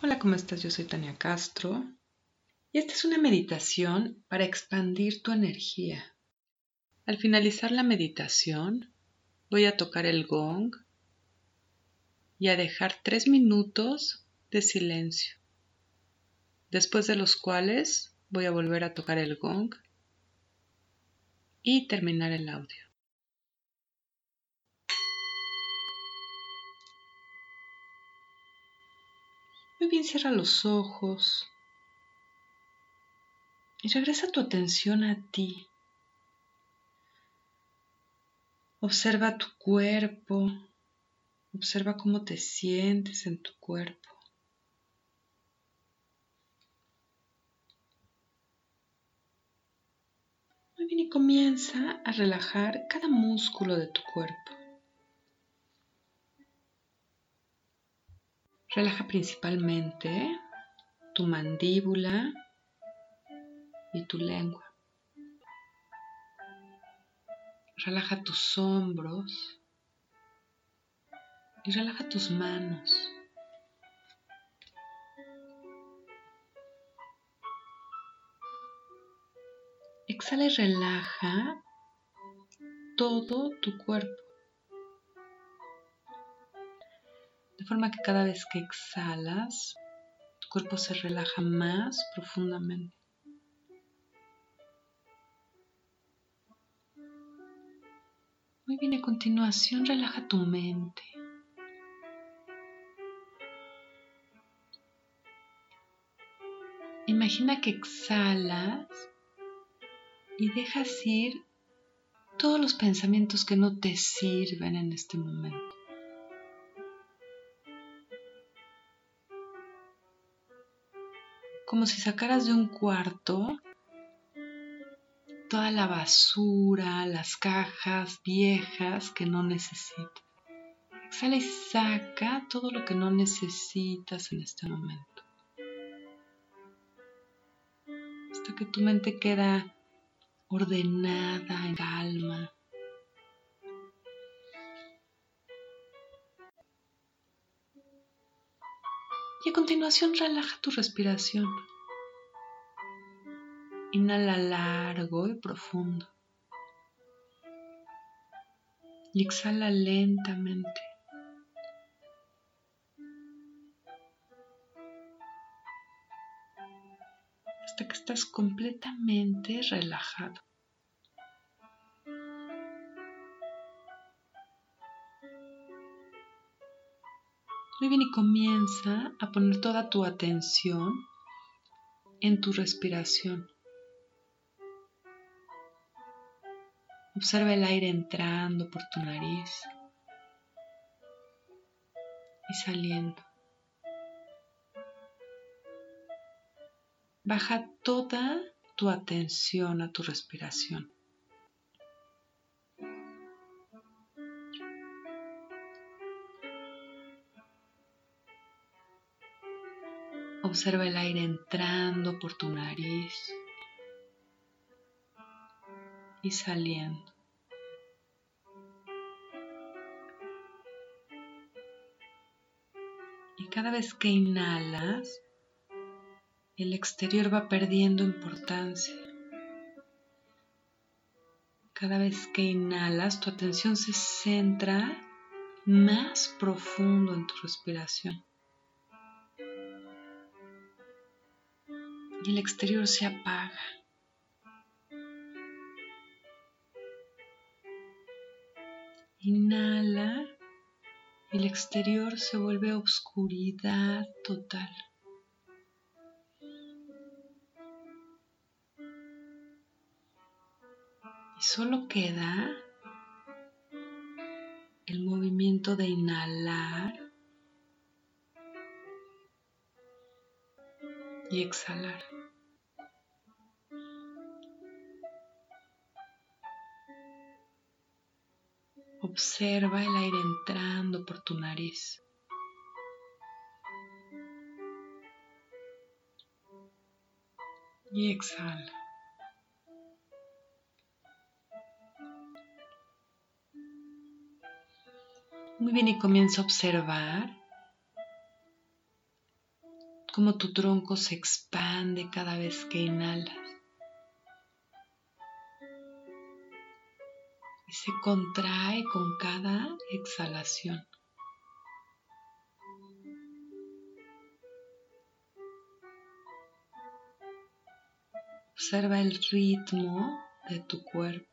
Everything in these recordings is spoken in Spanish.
Hola, ¿cómo estás? Yo soy Tania Castro y esta es una meditación para expandir tu energía. Al finalizar la meditación, voy a tocar el gong y a dejar tres minutos de silencio, después de los cuales voy a volver a tocar el gong y terminar el audio. Muy bien, cierra los ojos y regresa tu atención a ti. Observa tu cuerpo, observa cómo te sientes en tu cuerpo. Muy bien, y comienza a relajar cada músculo de tu cuerpo. Relaja principalmente tu mandíbula y tu lengua. Relaja tus hombros y relaja tus manos. Exhala y relaja todo tu cuerpo. Forma que cada vez que exhalas, tu cuerpo se relaja más profundamente. Muy bien, a continuación relaja tu mente. Imagina que exhalas y dejas ir todos los pensamientos que no te sirven en este momento. Como si sacaras de un cuarto toda la basura, las cajas viejas que no necesitas. Exhala y saca todo lo que no necesitas en este momento. Hasta que tu mente queda ordenada, en calma. Y a continuación relaja tu respiración. Inhala largo y profundo. Y exhala lentamente. Hasta que estás completamente relajado. Muy bien, y comienza a poner toda tu atención en tu respiración. Observa el aire entrando por tu nariz y saliendo. Baja toda tu atención a tu respiración. Observa el aire entrando por tu nariz y saliendo. Y cada vez que inhalas, el exterior va perdiendo importancia. Cada vez que inhalas, tu atención se centra más profundo en tu respiración. Y el exterior se apaga. Inhala, el exterior se vuelve oscuridad total. Y solo queda el movimiento de inhalar y exhalar. Observa el aire entrando por tu nariz. Y exhala. Muy bien, y comienza a observar como tu tronco se expande cada vez que inhalas. Y se contrae con cada exhalación. Observa el ritmo de tu cuerpo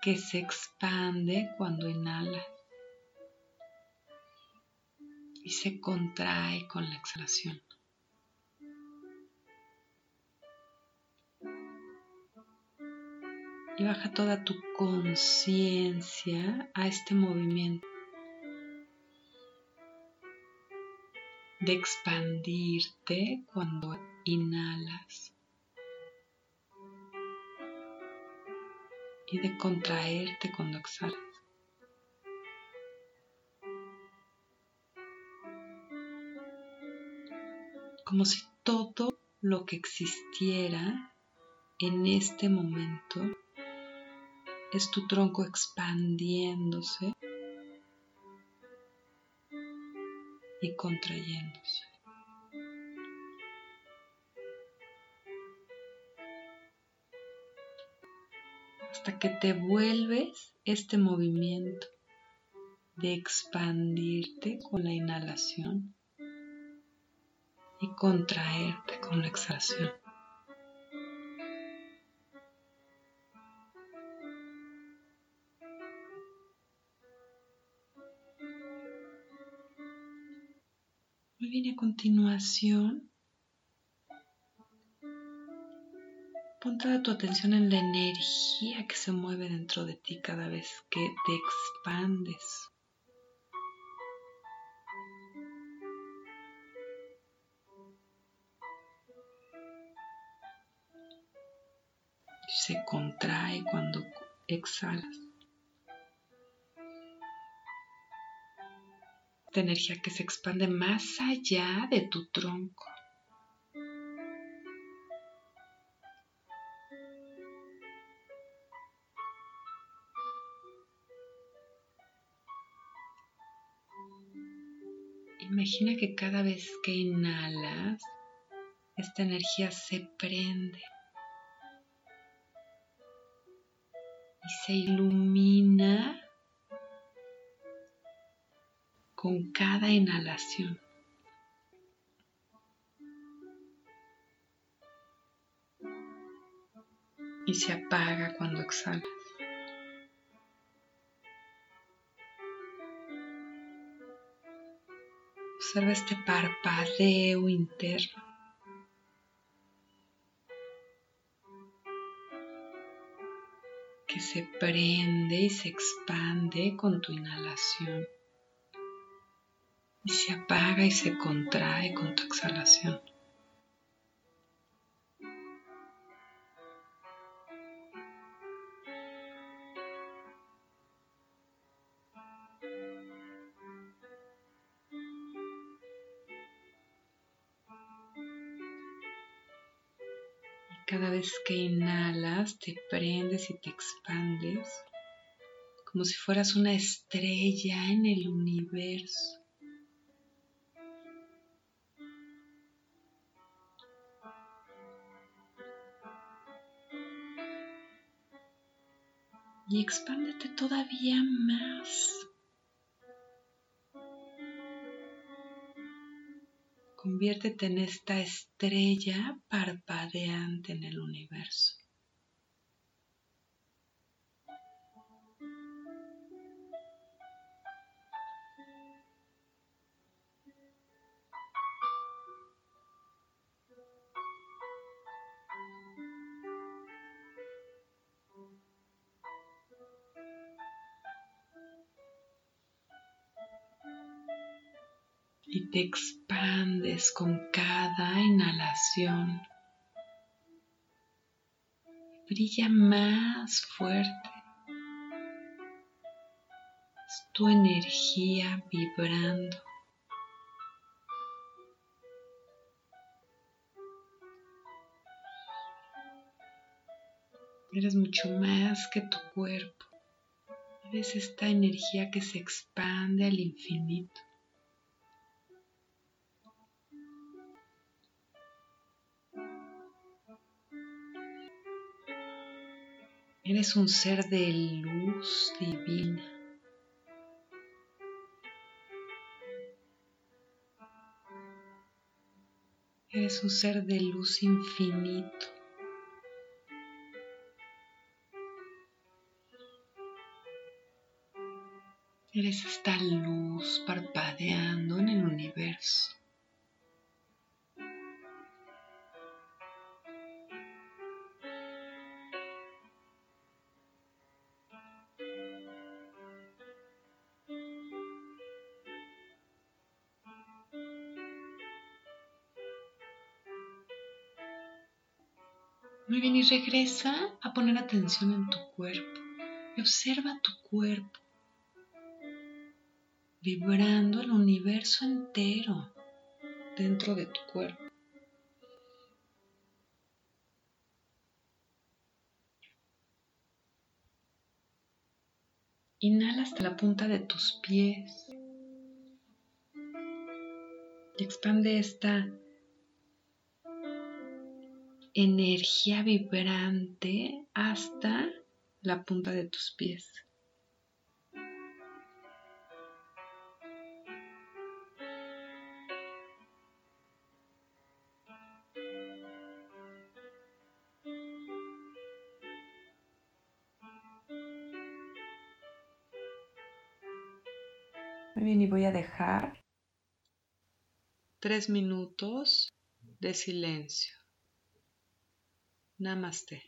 que se expande cuando inhalas y se contrae con la exhalación. Y baja toda tu conciencia a este movimiento de expandirte cuando inhalas y de contraerte cuando exhalas. Como si todo lo que existiera en este momento es tu tronco expandiéndose y contrayéndose. hasta que te vuelves este movimiento de expandirte con la inhalación y contraerte con la exhalación. Continuación Pon toda tu atención en la energía que se mueve dentro de ti cada vez que te expandes. Se contrae cuando exhalas. Energía que se expande más allá de tu tronco. Imagina que cada vez que inhalas, esta energía se prende y se ilumina con cada inhalación. Y se apaga cuando exhalas. Observa este parpadeo interno. que se prende y se expande con tu inhalación y se apaga y se contrae con tu exhalación. Cada vez que inhalas, te prendes y te expandes como si fueras una estrella en el universo. Y expándete todavía más. Conviértete en esta estrella parpadeante en el universo. Y te expandes con cada inhalación. Brilla más fuerte. Es tu energía vibrando. Eres mucho más que tu cuerpo. Eres esta energía que se expande al infinito. Eres un ser de luz divina. Eres un ser de luz infinito. Eres esta luz parpadeando en el universo. Muy bien, y regresa a poner atención en tu cuerpo. Y observa tu cuerpo, vibrando el universo entero dentro de tu cuerpo. Inhala hasta la punta de tus pies y expande esta energía vibrante hasta la punta de tus pies. Muy bien, y voy a dejar tres minutos de silencio. Namaste.